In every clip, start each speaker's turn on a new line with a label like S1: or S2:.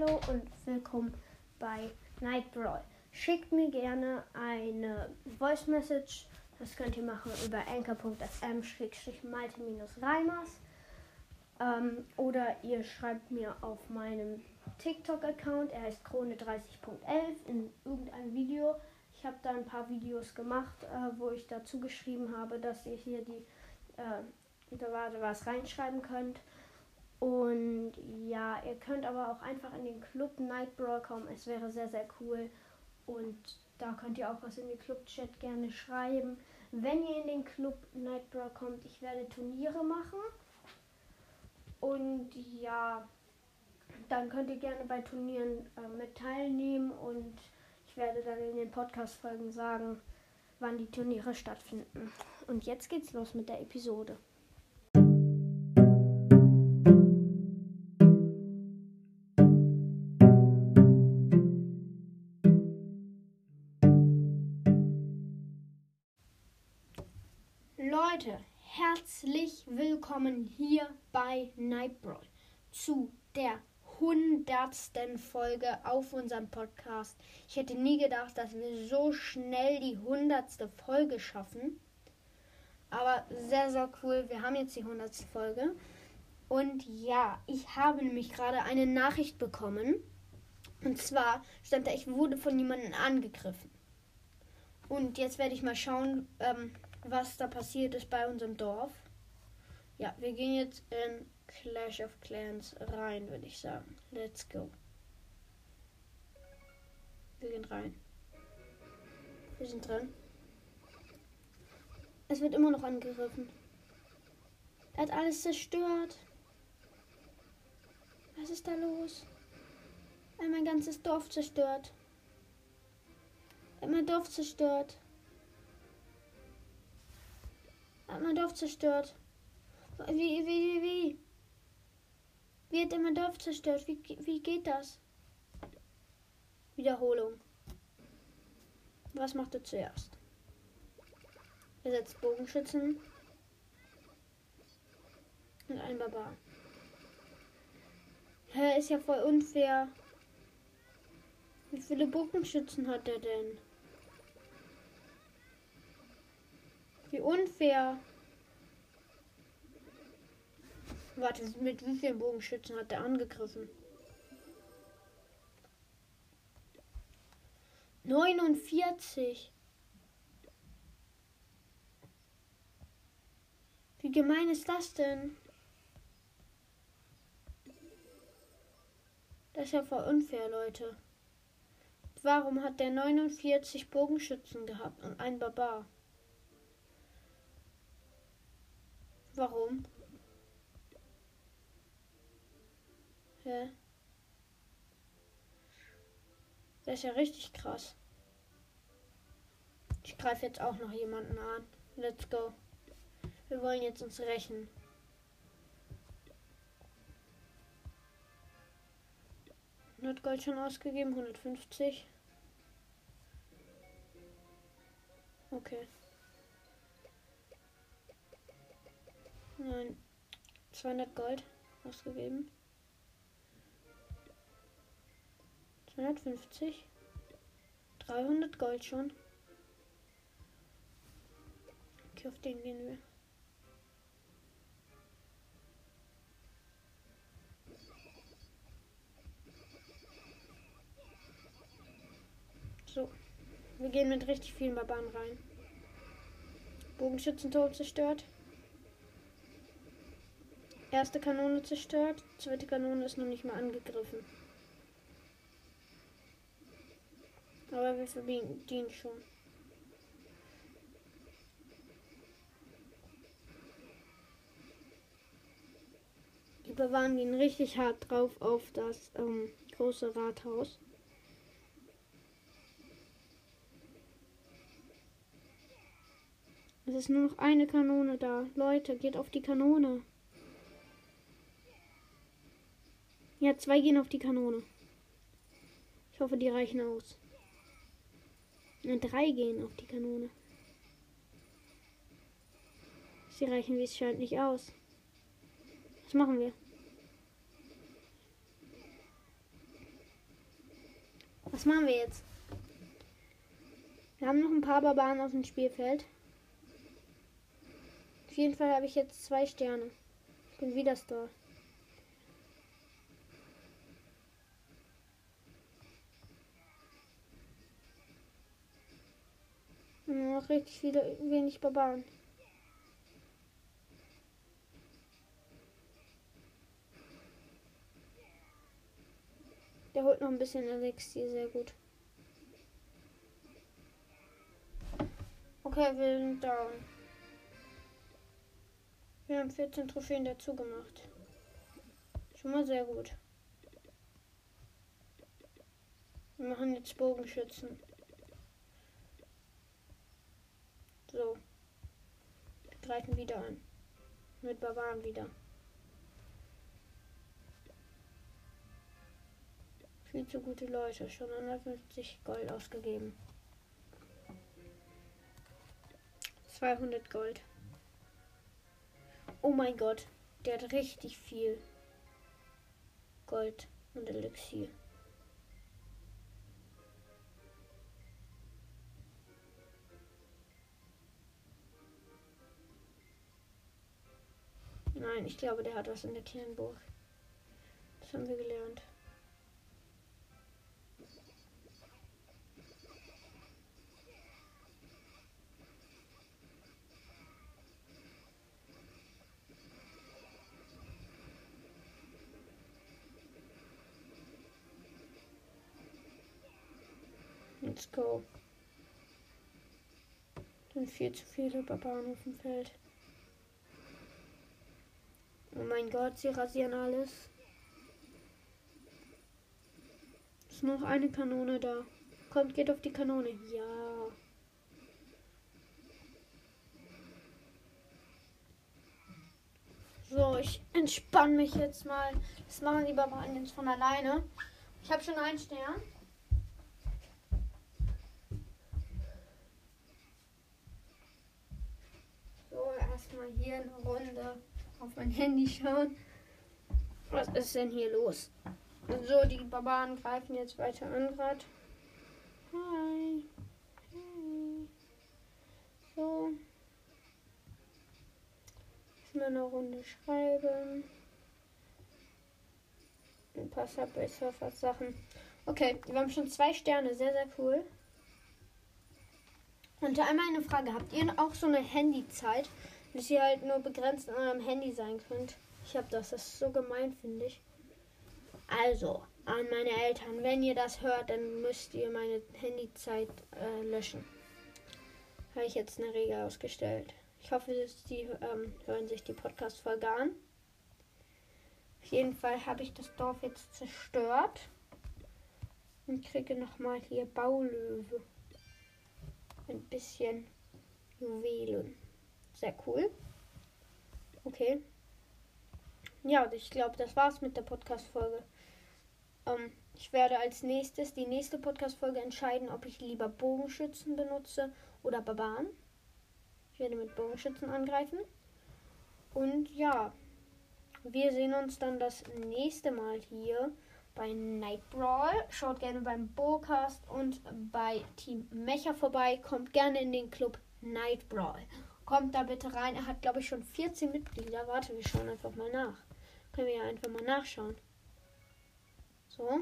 S1: Hallo und willkommen bei Night Brawl. Schickt mir gerne eine Voice Message. Das könnt ihr machen über anchor.fm-malte-reimers. Ähm, oder ihr schreibt mir auf meinem TikTok-Account, er heißt Krone30.11, in irgendeinem Video. Ich habe da ein paar Videos gemacht, äh, wo ich dazu geschrieben habe, dass ihr hier die äh, da was reinschreiben könnt. Und ja, ihr könnt aber auch einfach in den Club Night Brawl kommen. Es wäre sehr, sehr cool. Und da könnt ihr auch was in den Club-Chat gerne schreiben. Wenn ihr in den Club Night Brawl kommt, ich werde Turniere machen. Und ja, dann könnt ihr gerne bei Turnieren äh, mit teilnehmen. Und ich werde dann in den Podcast-Folgen sagen, wann die Turniere stattfinden. Und jetzt geht's los mit der Episode. Leute, herzlich willkommen hier bei Nightbrawl zu der hundertsten Folge auf unserem Podcast. Ich hätte nie gedacht, dass wir so schnell die hundertste Folge schaffen. Aber sehr, sehr cool. Wir haben jetzt die hundertste Folge. Und ja, ich habe nämlich gerade eine Nachricht bekommen. Und zwar stand da, ich wurde von jemandem angegriffen. Und jetzt werde ich mal schauen, ähm, was da passiert ist bei unserem Dorf. Ja, wir gehen jetzt in Clash of Clans rein, würde ich sagen. Let's go. Wir gehen rein. Wir sind drin. Es wird immer noch angegriffen. Er hat alles zerstört. Was ist da los? Er hat mein ganzes Dorf zerstört. Er hat mein Dorf zerstört. Hat mein Dorf zerstört. Wie, wie, wie, wie? Hat er mein Dorf zerstört? Wie, wie geht das? Wiederholung. Was macht er zuerst? Er setzt Bogenschützen und ein Barbar. Hä, ist ja voll unfair. Wie viele Bogenschützen hat er denn? Wie unfair. Warte, mit wie vielen Bogenschützen hat er angegriffen? 49. Wie gemein ist das denn? Das ist ja voll unfair, Leute. Warum hat der 49 Bogenschützen gehabt und ein Barbar? Warum? Hä? Das ist ja richtig krass. Ich greife jetzt auch noch jemanden an. Let's go. Wir wollen jetzt uns rächen. Hat Gold schon ausgegeben? 150. Okay. Nein. 200 Gold ausgegeben. 250. 300 Gold schon. Okay, auf den gehen wir. So. Wir gehen mit richtig vielen Barbaren rein. Bogenschützenturm zerstört. Erste Kanone zerstört. Zweite Kanone ist noch nicht mal angegriffen. Aber wir verdienen schon. Die bewahren ihn richtig hart drauf auf das ähm, große Rathaus. Es ist nur noch eine Kanone da. Leute, geht auf die Kanone. Ja, zwei gehen auf die Kanone. Ich hoffe, die reichen aus. Ja, drei gehen auf die Kanone. Sie reichen, wie es scheint, nicht aus. Was machen wir? Was machen wir jetzt? Wir haben noch ein paar Barbaren auf dem Spielfeld. Auf jeden Fall habe ich jetzt zwei Sterne. Ich bin wieder Star. Noch richtig viele, wenig Barbaren. Der holt noch ein bisschen Elixier, sehr gut. Okay, wir sind down. Wir haben 14 Trophäen dazu gemacht. Schon mal sehr gut. Wir machen jetzt Bogenschützen. So. Wir greifen wieder an. Mit Barbaren wieder. Viel zu gute Leute. Schon 150 Gold ausgegeben. 200 Gold. Oh mein Gott. Der hat richtig viel Gold und Elixier. Nein, ich glaube, der hat was in der Kernburg. Das haben wir gelernt. Let's go. Sind viel zu viele Barbaren auf dem Feld. Oh mein Gott, sie rasieren alles. Ist noch eine Kanone da. Kommt, geht auf die Kanone. Ja. So, ich entspanne mich jetzt mal. Das machen die Barbaren jetzt von alleine. Ich habe schon einen Stern. erstmal hier eine Runde auf mein Handy schauen. Was ist denn hier los? So, die Barbaren greifen jetzt weiter an gerade. Hi. Hi. So. Erstmal eine Runde schreiben. Ein paar Subway Surfers Sachen. Okay, wir haben schon zwei Sterne. Sehr, sehr cool. Und einmal eine Frage. Habt ihr auch so eine Handyzeit? Dass ihr halt nur begrenzt an eurem Handy sein könnt. Ich habe das, das ist so gemein, finde ich. Also, an meine Eltern, wenn ihr das hört, dann müsst ihr meine Handyzeit äh, löschen. Habe ich jetzt eine Regel ausgestellt. Ich hoffe, die ähm, hören sich die Podcast-Folge an. Auf jeden Fall habe ich das Dorf jetzt zerstört. Und kriege nochmal hier Baulöwe. Ein bisschen Juwelen. Sehr cool. Okay. Ja, ich glaube, das war's mit der Podcast-Folge. Ähm, ich werde als nächstes die nächste Podcast-Folge entscheiden, ob ich lieber Bogenschützen benutze oder Barbaren. Ich werde mit Bogenschützen angreifen. Und ja, wir sehen uns dann das nächste Mal hier bei Night Brawl. Schaut gerne beim Bowcast und bei Team Mecha vorbei. Kommt gerne in den Club Night Brawl. Kommt da bitte rein. Er hat, glaube ich, schon 14 Mitglieder. Warte, wir schauen einfach mal nach. Können wir ja einfach mal nachschauen. So.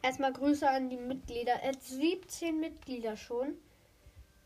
S1: Erstmal Grüße an die Mitglieder. Er hat 17 Mitglieder schon.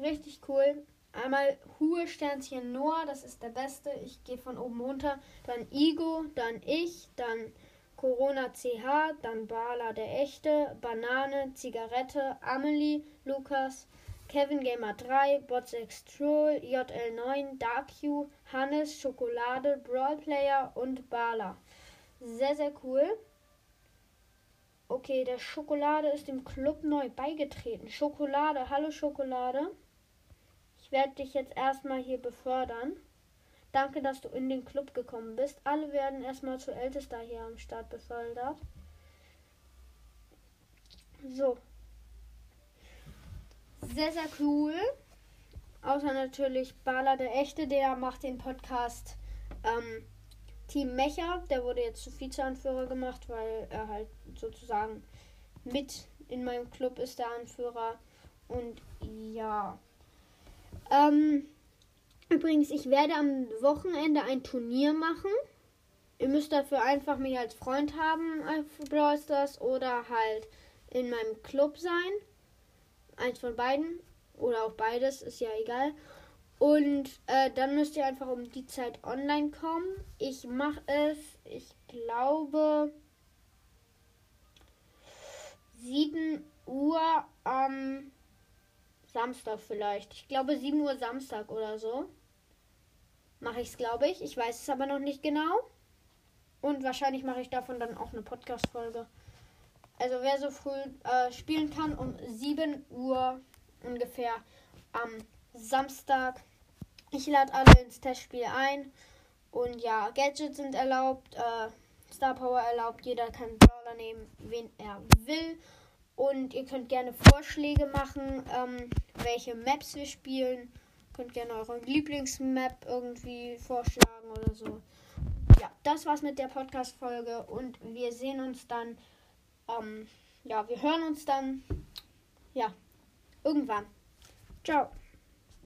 S1: Richtig cool. Einmal Hue Sternchen Noah, das ist der beste. Ich gehe von oben runter. Dann Igo, dann ich, dann Corona CH, dann Bala der Echte, Banane, Zigarette, Amelie, Lukas, Kevin Gamer 3, Botsex Troll, JL9, DarkU, Hannes, Schokolade, Brawl Player und Bala. Sehr, sehr cool. Okay, der Schokolade ist dem Club neu beigetreten. Schokolade, hallo Schokolade. Ich werde dich jetzt erstmal hier befördern. Danke, dass du in den Club gekommen bist. Alle werden erstmal zu Ältester hier am Start befördert. So, sehr, sehr cool. Außer natürlich Bala der Echte, der macht den Podcast ähm, Team Mecha, der wurde jetzt zu Vizeanführer gemacht, weil er halt sozusagen mit in meinem Club ist der Anführer. Und ja. Ähm, übrigens, ich werde am Wochenende ein Turnier machen. Ihr müsst dafür einfach mich als Freund haben auf Brawl Stars oder halt in meinem Club sein. Eins von beiden. Oder auch beides, ist ja egal. Und äh, dann müsst ihr einfach um die Zeit online kommen. Ich mache es, ich glaube, 7 Uhr am Samstag vielleicht. Ich glaube 7 Uhr Samstag oder so. Mache ich es, glaube ich. Ich weiß es aber noch nicht genau. Und wahrscheinlich mache ich davon dann auch eine Podcast-Folge. Also wer so früh äh, spielen kann, um 7 Uhr ungefähr am Samstag. Ich lade alle ins Testspiel ein. Und ja, Gadgets sind erlaubt, äh, Star Power erlaubt. Jeder kann Brawler nehmen, wen er will. Und ihr könnt gerne Vorschläge machen, ähm, welche Maps wir spielen. Könnt gerne eure Lieblingsmap irgendwie vorschlagen oder so. Ja, das war's mit der Podcast-Folge und wir sehen uns dann. Ähm, ja, wir hören uns dann. Ja, irgendwann. Ciao.